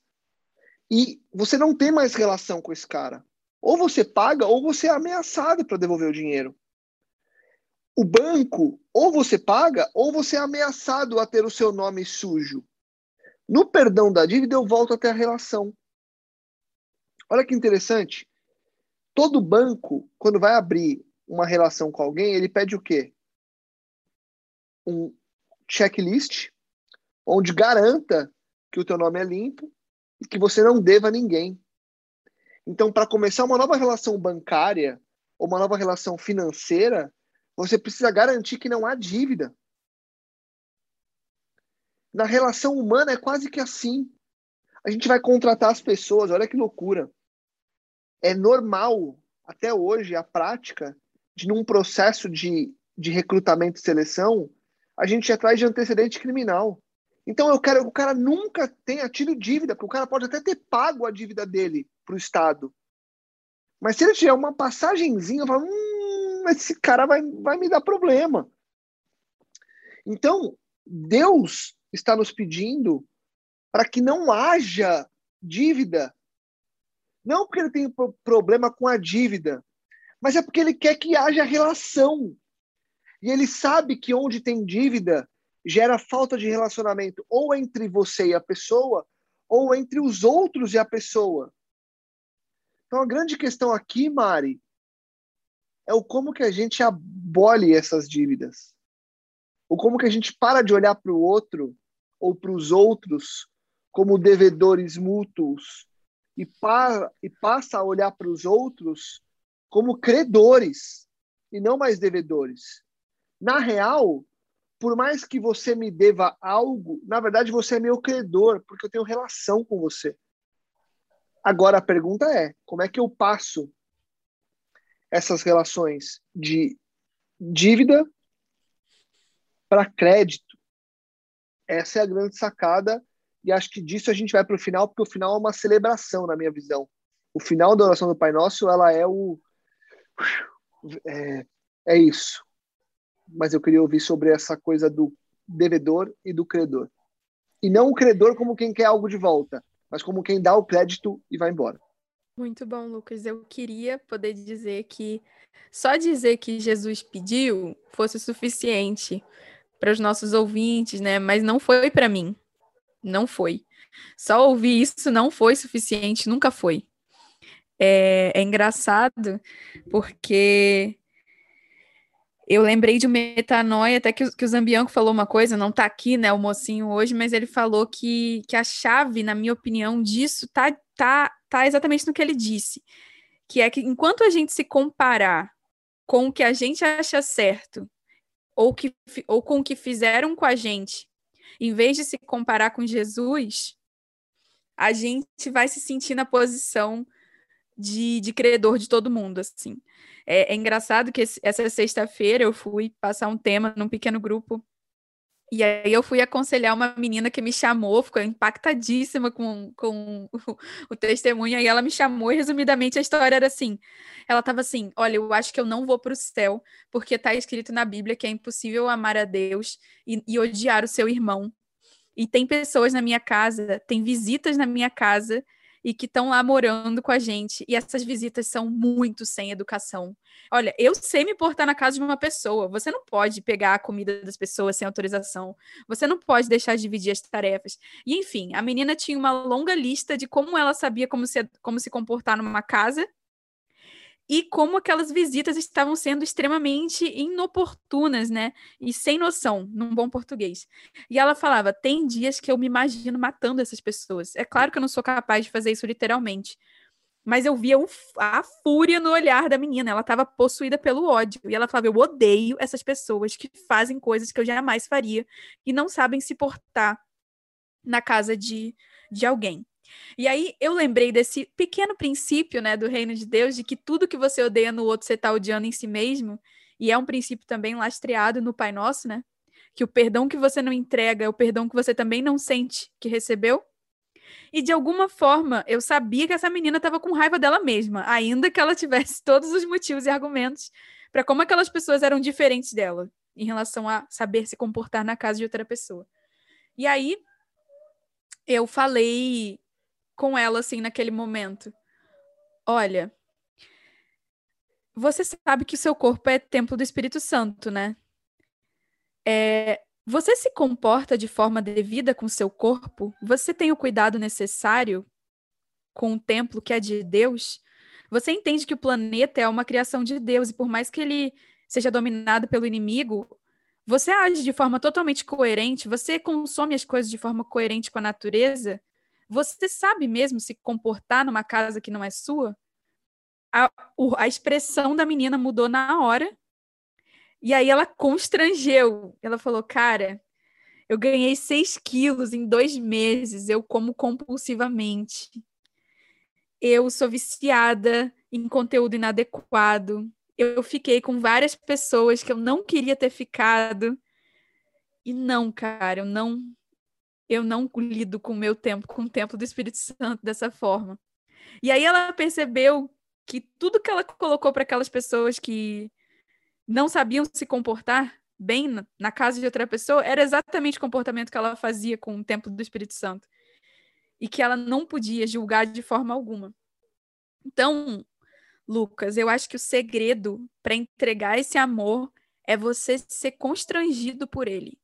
e você não tem mais relação com esse cara. Ou você paga ou você é ameaçado para devolver o dinheiro. O banco, ou você paga ou você é ameaçado a ter o seu nome sujo. No perdão da dívida, eu volto até a relação. Olha que interessante. Todo banco, quando vai abrir uma relação com alguém, ele pede o quê? Um checklist onde garanta que o teu nome é limpo e que você não deva a ninguém. Então, para começar uma nova relação bancária ou uma nova relação financeira, você precisa garantir que não há dívida. Na relação humana é quase que assim. A gente vai contratar as pessoas, olha que loucura. É normal, até hoje, a prática de, num processo de, de recrutamento e seleção, a gente atrás de antecedente criminal. Então eu quero que o cara nunca tenha tido dívida, porque o cara pode até ter pago a dívida dele para o Estado. Mas se ele tiver uma passagenzinha, falo, hum, esse cara vai, vai me dar problema. Então, Deus está nos pedindo para que não haja dívida. Não porque ele tem problema com a dívida, mas é porque ele quer que haja relação. E ele sabe que onde tem dívida, gera falta de relacionamento ou entre você e a pessoa, ou entre os outros e a pessoa. Então a grande questão aqui, Mari, é o como que a gente abole essas dívidas. O como que a gente para de olhar para o outro ou para os outros como devedores mútuos e, e passa a olhar para os outros como credores e não mais devedores. Na real, por mais que você me deva algo, na verdade você é meu credor, porque eu tenho relação com você. Agora a pergunta é: como é que eu passo essas relações de dívida para crédito? Essa é a grande sacada e acho que disso a gente vai para o final, porque o final é uma celebração, na minha visão. O final da oração do Pai Nosso, ela é o. É, é isso. Mas eu queria ouvir sobre essa coisa do devedor e do credor. E não o credor como quem quer algo de volta, mas como quem dá o crédito e vai embora. Muito bom, Lucas. Eu queria poder dizer que só dizer que Jesus pediu fosse suficiente para os nossos ouvintes, né? Mas não foi para mim. Não foi. Só ouvir isso não foi suficiente, nunca foi. É, é engraçado porque eu lembrei de metanoia, até que, que o Zambianco falou uma coisa, não está aqui, né, o mocinho hoje, mas ele falou que, que a chave, na minha opinião, disso tá, tá, tá exatamente no que ele disse. Que é que enquanto a gente se comparar com o que a gente acha certo, ou, que, ou com o que fizeram com a gente, em vez de se comparar com Jesus, a gente vai se sentir na posição de, de credor de todo mundo, assim. É, é engraçado que esse, essa sexta-feira eu fui passar um tema num pequeno grupo e aí eu fui aconselhar uma menina que me chamou, ficou impactadíssima com, com o, testemunho, e ela me chamou, e resumidamente a história era assim: ela estava assim, olha, eu acho que eu não vou para o céu, porque está escrito na Bíblia que é impossível amar a Deus e, e odiar o seu irmão. E tem pessoas na minha casa, tem visitas na minha casa e que estão lá morando com a gente. E essas visitas são muito sem educação. Olha, eu sei me portar na casa de uma pessoa. Você não pode pegar a comida das pessoas sem autorização. Você não pode deixar de dividir as tarefas. E enfim, a menina tinha uma longa lista de como ela sabia como se, como se comportar numa casa e como aquelas visitas estavam sendo extremamente inoportunas, né? E sem noção, num bom português. E ela falava: tem dias que eu me imagino matando essas pessoas. É claro que eu não sou capaz de fazer isso literalmente. Mas eu via a fúria no olhar da menina. Ela estava possuída pelo ódio. E ela falava: Eu odeio essas pessoas que fazem coisas que eu jamais faria e não sabem se portar na casa de, de alguém. E aí eu lembrei desse pequeno princípio, né, do reino de Deus, de que tudo que você odeia no outro você está odiando em si mesmo, e é um princípio também lastreado no Pai Nosso, né? Que o perdão que você não entrega é o perdão que você também não sente que recebeu. E de alguma forma, eu sabia que essa menina estava com raiva dela mesma, ainda que ela tivesse todos os motivos e argumentos para como aquelas pessoas eram diferentes dela em relação a saber se comportar na casa de outra pessoa. E aí eu falei com ela assim naquele momento. Olha, você sabe que o seu corpo é templo do Espírito Santo, né? É, você se comporta de forma devida com seu corpo? Você tem o cuidado necessário com o templo que é de Deus? Você entende que o planeta é uma criação de Deus e por mais que ele seja dominado pelo inimigo, você age de forma totalmente coerente, você consome as coisas de forma coerente com a natureza? Você sabe mesmo se comportar numa casa que não é sua? A, a expressão da menina mudou na hora. E aí ela constrangeu. Ela falou: Cara, eu ganhei 6 quilos em dois meses. Eu como compulsivamente. Eu sou viciada em conteúdo inadequado. Eu fiquei com várias pessoas que eu não queria ter ficado. E não, cara, eu não eu não lido com o meu tempo, com o tempo do Espírito Santo dessa forma. E aí ela percebeu que tudo que ela colocou para aquelas pessoas que não sabiam se comportar bem na casa de outra pessoa era exatamente o comportamento que ela fazia com o templo do Espírito Santo. E que ela não podia julgar de forma alguma. Então, Lucas, eu acho que o segredo para entregar esse amor é você ser constrangido por ele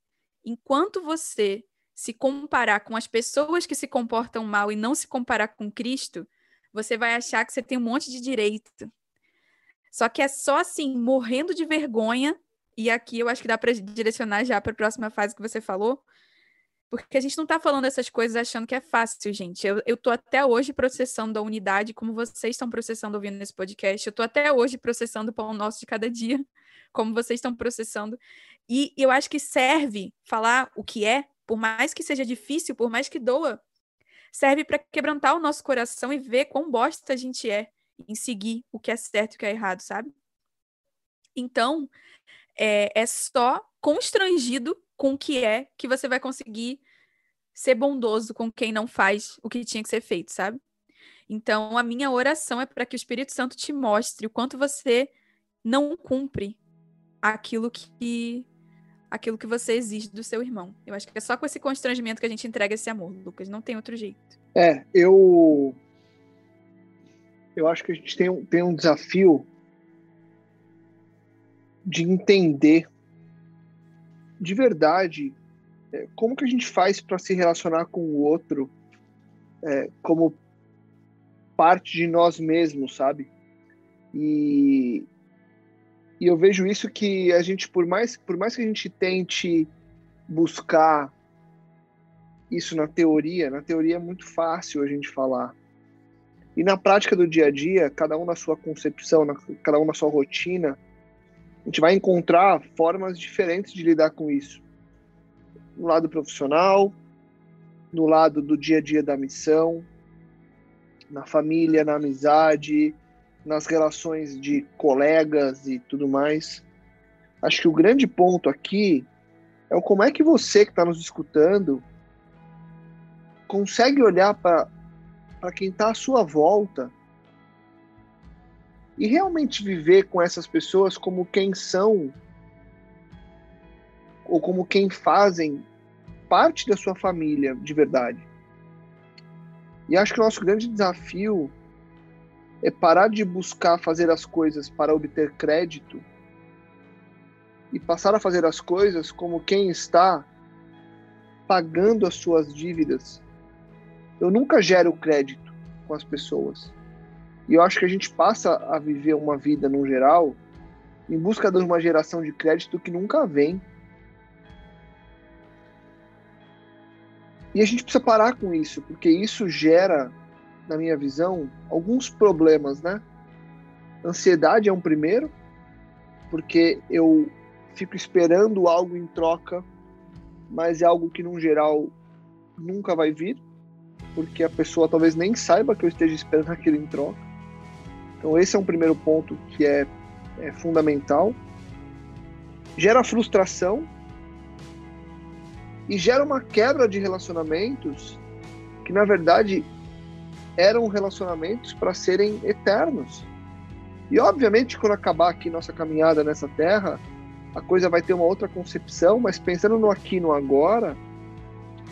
enquanto você se comparar com as pessoas que se comportam mal e não se comparar com Cristo, você vai achar que você tem um monte de direito. Só que é só assim, morrendo de vergonha, e aqui eu acho que dá para direcionar já para a próxima fase que você falou, porque a gente não está falando essas coisas achando que é fácil, gente. Eu, tô até hoje processando a unidade, como vocês estão processando ouvindo nesse podcast. Eu tô até hoje processando o pão nosso de cada dia, como vocês estão processando. E eu acho que serve falar o que é, por mais que seja difícil, por mais que doa, serve para quebrantar o nosso coração e ver quão bosta a gente é em seguir o que é certo e o que é errado, sabe? Então, é, é só constrangido com o que é que você vai conseguir ser bondoso com quem não faz o que tinha que ser feito, sabe? Então, a minha oração é para que o Espírito Santo te mostre o quanto você não cumpre aquilo que aquilo que você exige do seu irmão. Eu acho que é só com esse constrangimento que a gente entrega esse amor, Lucas. Não tem outro jeito. É, eu eu acho que a gente tem um, tem um desafio de entender de verdade, é, como que a gente faz para se relacionar com o outro é, como parte de nós mesmos, sabe? E, e eu vejo isso que a gente, por mais, por mais que a gente tente buscar isso na teoria, na teoria é muito fácil a gente falar. E na prática do dia a dia, cada um na sua concepção, na, cada um na sua rotina, a gente vai encontrar formas diferentes de lidar com isso. No lado profissional, no lado do dia a dia da missão, na família, na amizade, nas relações de colegas e tudo mais. Acho que o grande ponto aqui é o como é que você que está nos escutando consegue olhar para quem está à sua volta e realmente viver com essas pessoas como quem são ou como quem fazem parte da sua família de verdade. E acho que o nosso grande desafio é parar de buscar fazer as coisas para obter crédito e passar a fazer as coisas como quem está pagando as suas dívidas. Eu nunca gero crédito com as pessoas. E eu acho que a gente passa a viver uma vida, no geral, em busca de uma geração de crédito que nunca vem. E a gente precisa parar com isso, porque isso gera, na minha visão, alguns problemas, né? Ansiedade é um primeiro, porque eu fico esperando algo em troca, mas é algo que, no geral, nunca vai vir, porque a pessoa talvez nem saiba que eu esteja esperando aquilo em troca. Então, esse é um primeiro ponto que é, é fundamental. Gera frustração e gera uma quebra de relacionamentos que, na verdade, eram relacionamentos para serem eternos. E, obviamente, quando acabar aqui nossa caminhada nessa terra, a coisa vai ter uma outra concepção, mas pensando no aqui no agora,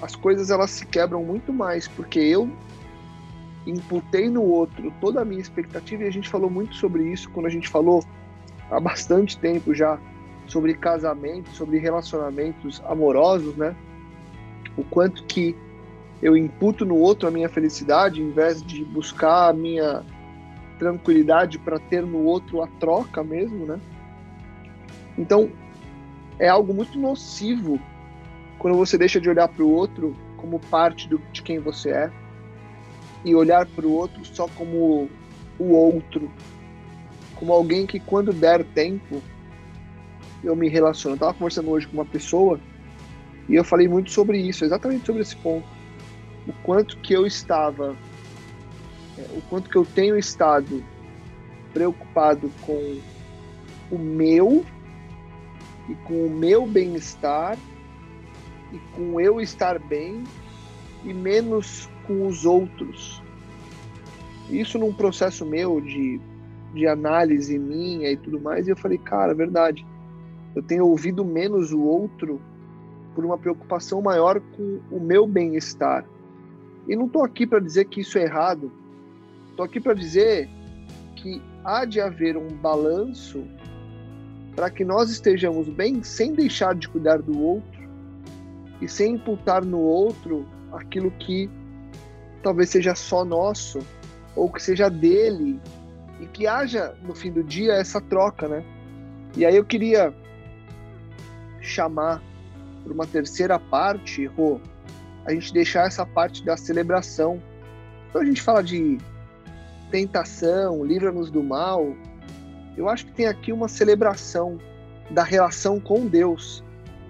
as coisas elas se quebram muito mais, porque eu imputei no outro toda a minha expectativa e a gente falou muito sobre isso quando a gente falou há bastante tempo já sobre casamento, sobre relacionamentos amorosos, né? O quanto que eu imputo no outro a minha felicidade em vez de buscar a minha tranquilidade para ter no outro a troca mesmo, né? Então, é algo muito nocivo quando você deixa de olhar para o outro como parte do, de quem você é e olhar para o outro só como o outro, como alguém que quando der tempo eu me relaciono. Eu estava conversando hoje com uma pessoa e eu falei muito sobre isso, exatamente sobre esse ponto. O quanto que eu estava, é, o quanto que eu tenho estado preocupado com o meu e com o meu bem-estar e com eu estar bem e menos com os outros. Isso num processo meu de, de análise minha e tudo mais, e eu falei, cara, verdade. Eu tenho ouvido menos o outro por uma preocupação maior com o meu bem-estar. E não estou aqui para dizer que isso é errado. Estou aqui para dizer que há de haver um balanço para que nós estejamos bem sem deixar de cuidar do outro e sem imputar no outro aquilo que talvez seja só nosso ou que seja dele e que haja no fim do dia essa troca, né? E aí eu queria chamar para uma terceira parte, Rô, a gente deixar essa parte da celebração. Então a gente fala de tentação, livra-nos do mal. Eu acho que tem aqui uma celebração da relação com Deus.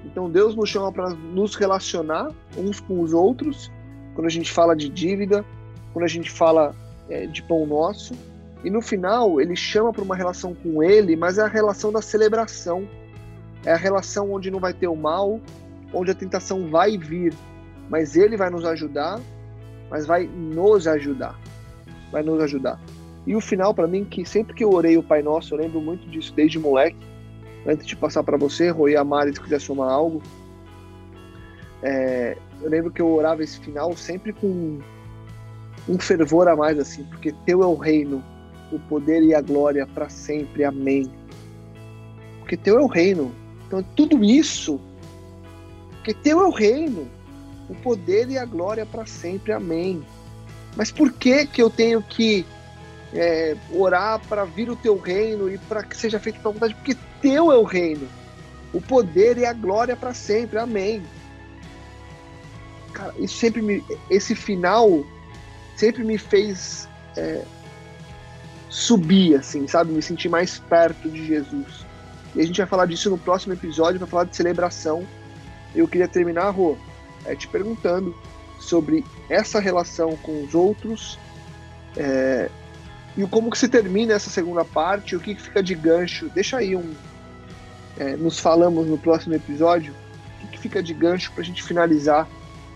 Então Deus nos chama para nos relacionar uns com os outros, quando a gente fala de dívida, quando a gente fala é, de pão nosso. E no final ele chama para uma relação com Ele, mas é a relação da celebração. É a relação onde não vai ter o mal, onde a tentação vai vir, mas Ele vai nos ajudar, mas vai nos ajudar. Vai nos ajudar. E o final, para mim, que sempre que eu orei o Pai Nosso, eu lembro muito disso desde moleque. Antes de passar para você, Rui Amari, se quiser somar algo. É, eu lembro que eu orava esse final sempre com um fervor a mais, assim, porque Teu é o reino, o poder e a glória para sempre. Amém. Porque Teu é o reino. Então, tudo isso, porque Teu é o reino o poder e a glória para sempre. Amém. Mas por que que eu tenho que é, orar para vir o teu reino e para que seja feita a tua vontade? Porque teu é o reino, o poder e a glória para sempre. Amém. Cara, isso sempre me, esse final sempre me fez é, subir, assim, sabe? Me sentir mais perto de Jesus. E a gente vai falar disso no próximo episódio, vai falar de celebração. Eu queria terminar, Rô, é, te perguntando sobre essa relação com os outros é, e como que se termina essa segunda parte, o que, que fica de gancho. Deixa aí um. É, nos falamos no próximo episódio. O que, que fica de gancho para a gente finalizar.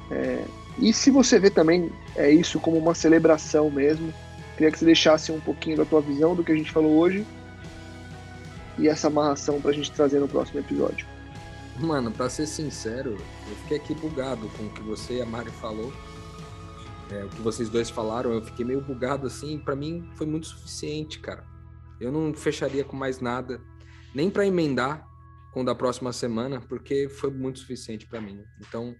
É, e se você vê também é isso como uma celebração mesmo, queria que você deixasse um pouquinho da tua visão do que a gente falou hoje e essa amarração para a gente trazer no próximo episódio. Mano, pra ser sincero, eu fiquei aqui bugado com o que você e a Mari falou. É, o que vocês dois falaram, eu fiquei meio bugado assim. para mim foi muito suficiente, cara. Eu não fecharia com mais nada, nem para emendar com o da próxima semana, porque foi muito suficiente para mim. Então,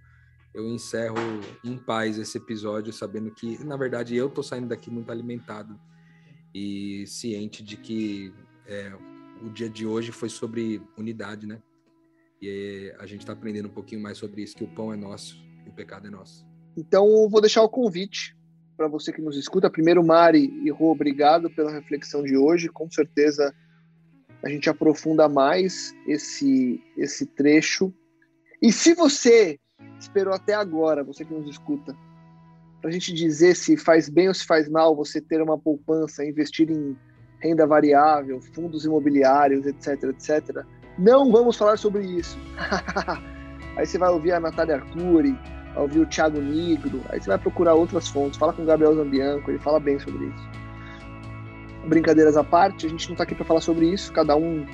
eu encerro em paz esse episódio, sabendo que, na verdade, eu tô saindo daqui muito alimentado e ciente de que é, o dia de hoje foi sobre unidade, né? E a gente está aprendendo um pouquinho mais sobre isso, que o pão é nosso e o pecado é nosso. Então, vou deixar o convite para você que nos escuta. Primeiro, Mari e Rô, obrigado pela reflexão de hoje. Com certeza a gente aprofunda mais esse, esse trecho. E se você esperou até agora, você que nos escuta, para a gente dizer se faz bem ou se faz mal você ter uma poupança, investir em renda variável, fundos imobiliários, etc, etc, não vamos falar sobre isso. aí você vai ouvir a Natália Arcuri, vai ouvir o Thiago Nigro, aí você vai procurar outras fontes, fala com o Gabriel Zambianco, ele fala bem sobre isso. Brincadeiras à parte, a gente não está aqui para falar sobre isso, cada um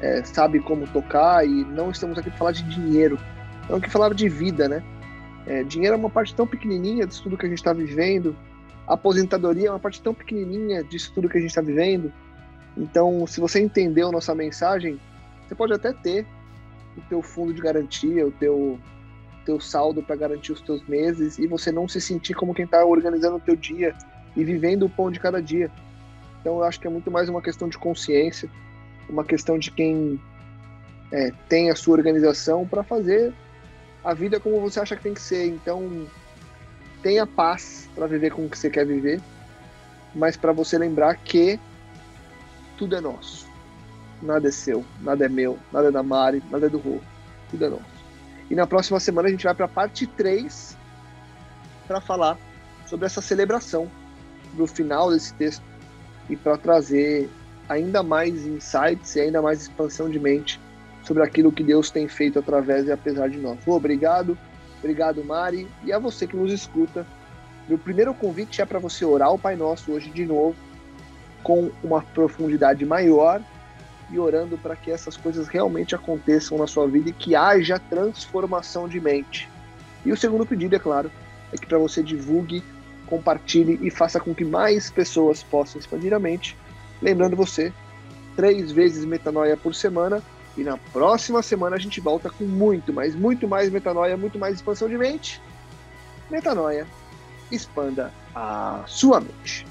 é, sabe como tocar e não estamos aqui para falar de dinheiro, não que falava de vida, né? É, dinheiro é uma parte tão pequenininha disso tudo que a gente está vivendo, aposentadoria é uma parte tão pequenininha disso tudo que a gente está vivendo. Então, se você entendeu nossa mensagem, você pode até ter o teu fundo de garantia, o teu, teu saldo para garantir os teus meses e você não se sentir como quem está organizando o teu dia e vivendo o pão de cada dia. Então eu acho que é muito mais uma questão de consciência, uma questão de quem é, tem a sua organização para fazer a vida como você acha que tem que ser. Então tenha paz para viver como que você quer viver, mas para você lembrar que tudo é nosso nada é seu, nada é meu, nada é da Mari, nada é do Rô, tudo é nosso. E na próxima semana a gente vai para a parte 3 para falar sobre essa celebração, do final desse texto e para trazer ainda mais insights e ainda mais expansão de mente sobre aquilo que Deus tem feito através e apesar de nós. Rô, obrigado, obrigado Mari e a você que nos escuta. Meu primeiro convite é para você orar o Pai Nosso hoje de novo com uma profundidade maior e orando para que essas coisas realmente aconteçam na sua vida e que haja transformação de mente. E o segundo pedido, é claro, é que para você divulgue, compartilhe e faça com que mais pessoas possam expandir a mente. Lembrando você, três vezes metanoia por semana E na próxima semana a gente volta com muito mais, muito mais metanoia, muito mais expansão de mente. Metanoia, expanda a sua mente.